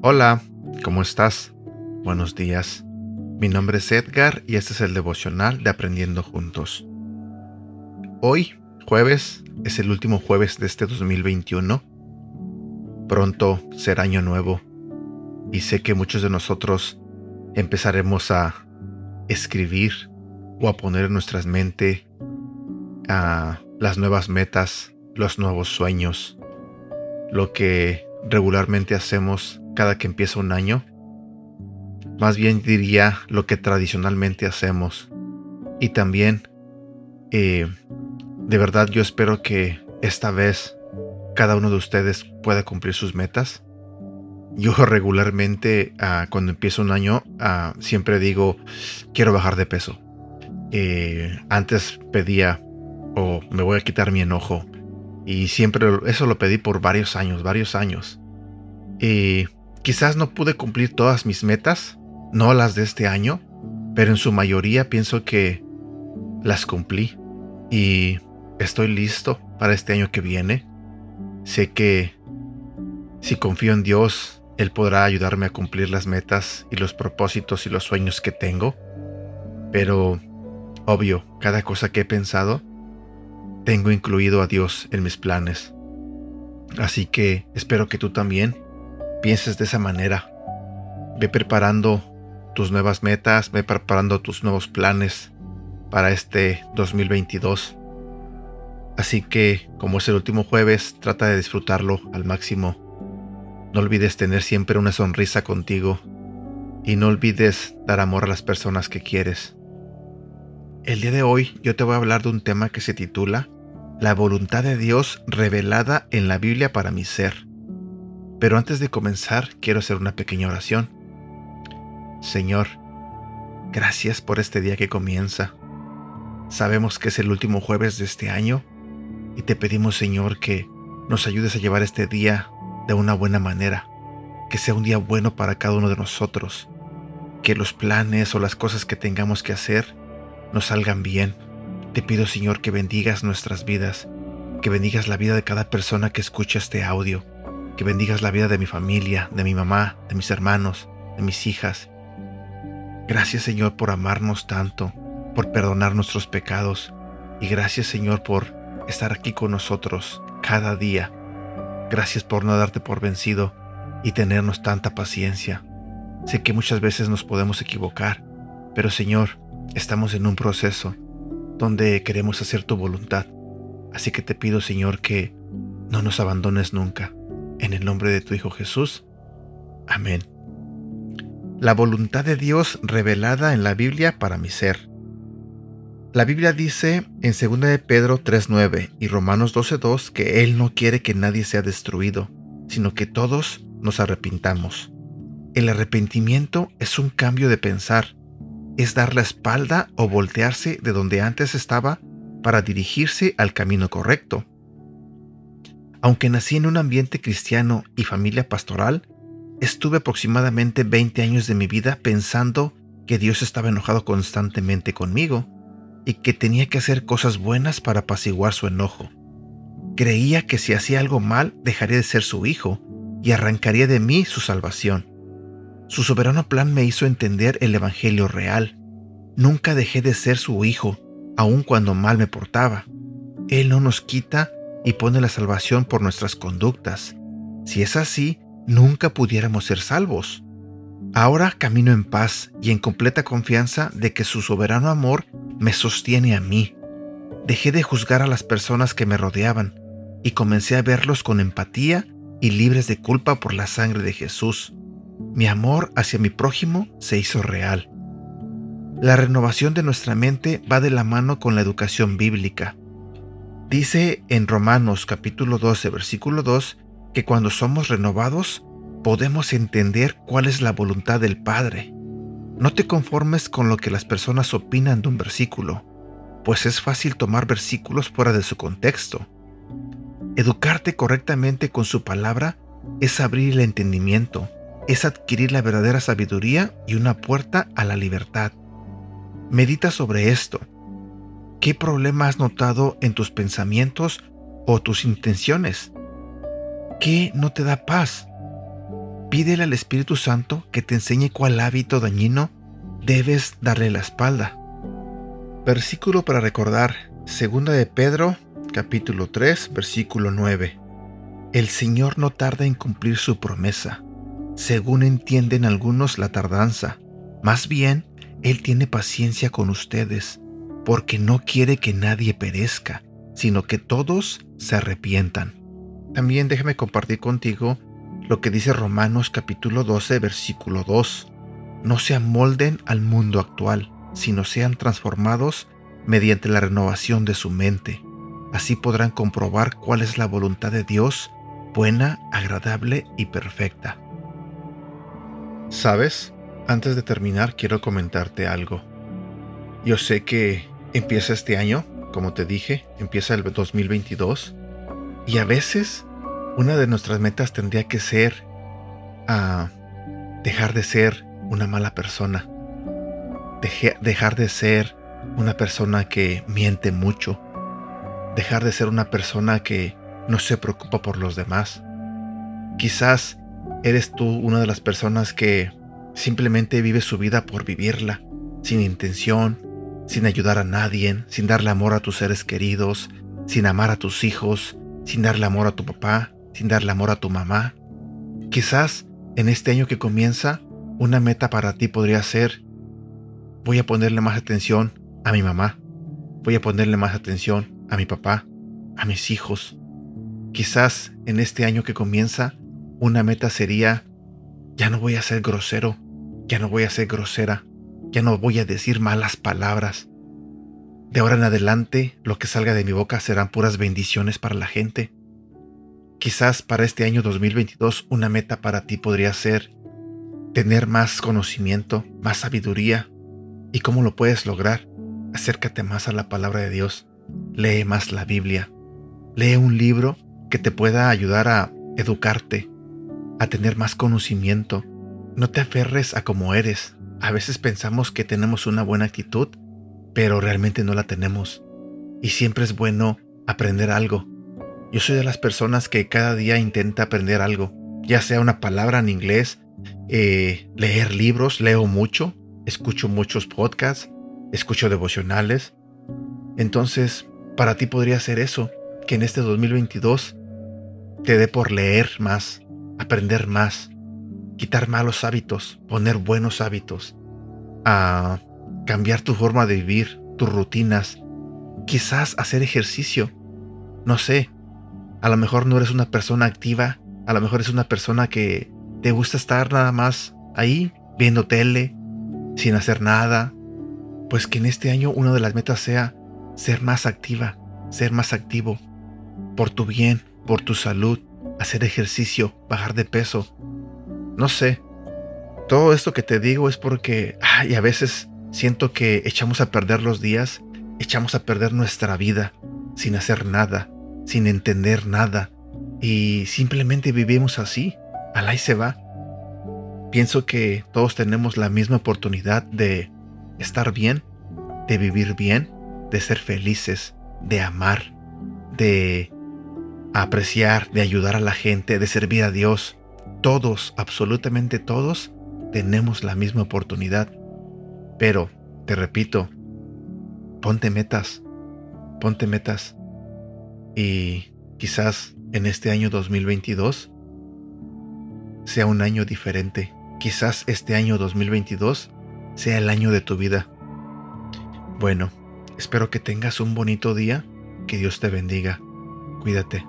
Hola, ¿cómo estás? Buenos días. Mi nombre es Edgar y este es el devocional de Aprendiendo Juntos. Hoy, jueves, es el último jueves de este 2021. Pronto será año nuevo y sé que muchos de nosotros empezaremos a escribir o a poner en nuestras mentes a las nuevas metas, los nuevos sueños, lo que regularmente hacemos cada que empieza un año. Más bien diría lo que tradicionalmente hacemos. Y también, eh, de verdad yo espero que esta vez cada uno de ustedes pueda cumplir sus metas. Yo regularmente ah, cuando empiezo un año ah, siempre digo quiero bajar de peso. Eh, antes pedía o me voy a quitar mi enojo y siempre eso lo pedí por varios años, varios años. Y Quizás no pude cumplir todas mis metas, no las de este año, pero en su mayoría pienso que las cumplí y estoy listo para este año que viene. Sé que si confío en Dios, Él podrá ayudarme a cumplir las metas y los propósitos y los sueños que tengo. Pero, obvio, cada cosa que he pensado, tengo incluido a Dios en mis planes. Así que espero que tú también pienses de esa manera. Ve preparando tus nuevas metas, ve preparando tus nuevos planes para este 2022. Así que, como es el último jueves, trata de disfrutarlo al máximo. No olvides tener siempre una sonrisa contigo y no olvides dar amor a las personas que quieres. El día de hoy yo te voy a hablar de un tema que se titula La voluntad de Dios revelada en la Biblia para mi ser. Pero antes de comenzar, quiero hacer una pequeña oración. Señor, gracias por este día que comienza. Sabemos que es el último jueves de este año y te pedimos, Señor, que nos ayudes a llevar este día de una buena manera, que sea un día bueno para cada uno de nosotros, que los planes o las cosas que tengamos que hacer nos salgan bien. Te pido, Señor, que bendigas nuestras vidas, que bendigas la vida de cada persona que escucha este audio que bendigas la vida de mi familia, de mi mamá, de mis hermanos, de mis hijas. Gracias Señor por amarnos tanto, por perdonar nuestros pecados y gracias Señor por estar aquí con nosotros cada día. Gracias por no darte por vencido y tenernos tanta paciencia. Sé que muchas veces nos podemos equivocar, pero Señor, estamos en un proceso donde queremos hacer tu voluntad. Así que te pido Señor que no nos abandones nunca. En el nombre de tu Hijo Jesús. Amén. La voluntad de Dios revelada en la Biblia para mi ser. La Biblia dice en 2 de Pedro 3.9 y Romanos 12.2 que Él no quiere que nadie sea destruido, sino que todos nos arrepintamos. El arrepentimiento es un cambio de pensar, es dar la espalda o voltearse de donde antes estaba para dirigirse al camino correcto. Aunque nací en un ambiente cristiano y familia pastoral, estuve aproximadamente 20 años de mi vida pensando que Dios estaba enojado constantemente conmigo y que tenía que hacer cosas buenas para apaciguar su enojo. Creía que si hacía algo mal dejaría de ser su hijo y arrancaría de mí su salvación. Su soberano plan me hizo entender el Evangelio real. Nunca dejé de ser su hijo, aun cuando mal me portaba. Él no nos quita y pone la salvación por nuestras conductas. Si es así, nunca pudiéramos ser salvos. Ahora camino en paz y en completa confianza de que su soberano amor me sostiene a mí. Dejé de juzgar a las personas que me rodeaban y comencé a verlos con empatía y libres de culpa por la sangre de Jesús. Mi amor hacia mi prójimo se hizo real. La renovación de nuestra mente va de la mano con la educación bíblica. Dice en Romanos capítulo 12, versículo 2, que cuando somos renovados podemos entender cuál es la voluntad del Padre. No te conformes con lo que las personas opinan de un versículo, pues es fácil tomar versículos fuera de su contexto. Educarte correctamente con su palabra es abrir el entendimiento, es adquirir la verdadera sabiduría y una puerta a la libertad. Medita sobre esto. ¿Qué problema has notado en tus pensamientos o tus intenciones? ¿Qué no te da paz? Pídele al Espíritu Santo que te enseñe cuál hábito dañino debes darle la espalda. Versículo para recordar, segunda de Pedro, capítulo 3, versículo 9. El Señor no tarda en cumplir su promesa, según entienden algunos la tardanza. Más bien, Él tiene paciencia con ustedes, porque no quiere que nadie perezca, sino que todos se arrepientan. También déjame compartir contigo lo que dice Romanos capítulo 12, versículo 2. No se amolden al mundo actual, sino sean transformados mediante la renovación de su mente. Así podrán comprobar cuál es la voluntad de Dios, buena, agradable y perfecta. ¿Sabes? Antes de terminar quiero comentarte algo. Yo sé que empieza este año, como te dije, empieza el 2022, y a veces una de nuestras metas tendría que ser a ah, dejar de ser una mala persona, dejar de ser una persona que miente mucho, dejar de ser una persona que no se preocupa por los demás. Quizás eres tú una de las personas que simplemente vive su vida por vivirla, sin intención, sin ayudar a nadie, sin darle amor a tus seres queridos, sin amar a tus hijos, sin darle amor a tu papá, sin darle amor a tu mamá. Quizás en este año que comienza, una meta para ti podría ser, voy a ponerle más atención a mi mamá, voy a ponerle más atención a mi papá, a mis hijos, Quizás en este año que comienza, una meta sería, ya no voy a ser grosero, ya no voy a ser grosera, ya no voy a decir malas palabras. De ahora en adelante, lo que salga de mi boca serán puras bendiciones para la gente. Quizás para este año 2022 una meta para ti podría ser tener más conocimiento, más sabiduría. ¿Y cómo lo puedes lograr? Acércate más a la palabra de Dios. Lee más la Biblia. Lee un libro que te pueda ayudar a educarte, a tener más conocimiento. No te aferres a como eres. A veces pensamos que tenemos una buena actitud, pero realmente no la tenemos. Y siempre es bueno aprender algo. Yo soy de las personas que cada día intenta aprender algo, ya sea una palabra en inglés, eh, leer libros, leo mucho, escucho muchos podcasts, escucho devocionales. Entonces, para ti podría ser eso, que en este 2022 te dé por leer más, aprender más, quitar malos hábitos, poner buenos hábitos, a cambiar tu forma de vivir, tus rutinas, quizás hacer ejercicio. No sé, a lo mejor no eres una persona activa, a lo mejor es una persona que te gusta estar nada más ahí, viendo tele, sin hacer nada. Pues que en este año una de las metas sea ser más activa, ser más activo, por tu bien, por tu salud, hacer ejercicio, bajar de peso. No sé. Todo esto que te digo es porque ay, a veces siento que echamos a perder los días, echamos a perder nuestra vida sin hacer nada, sin entender nada y simplemente vivimos así, al ahí se va. Pienso que todos tenemos la misma oportunidad de estar bien, de vivir bien, de ser felices, de amar, de apreciar, de ayudar a la gente, de servir a Dios. Todos, absolutamente todos, tenemos la misma oportunidad. Pero, te repito, ponte metas, ponte metas. Y quizás en este año 2022 sea un año diferente. Quizás este año 2022 sea el año de tu vida. Bueno, espero que tengas un bonito día. Que Dios te bendiga. Cuídate.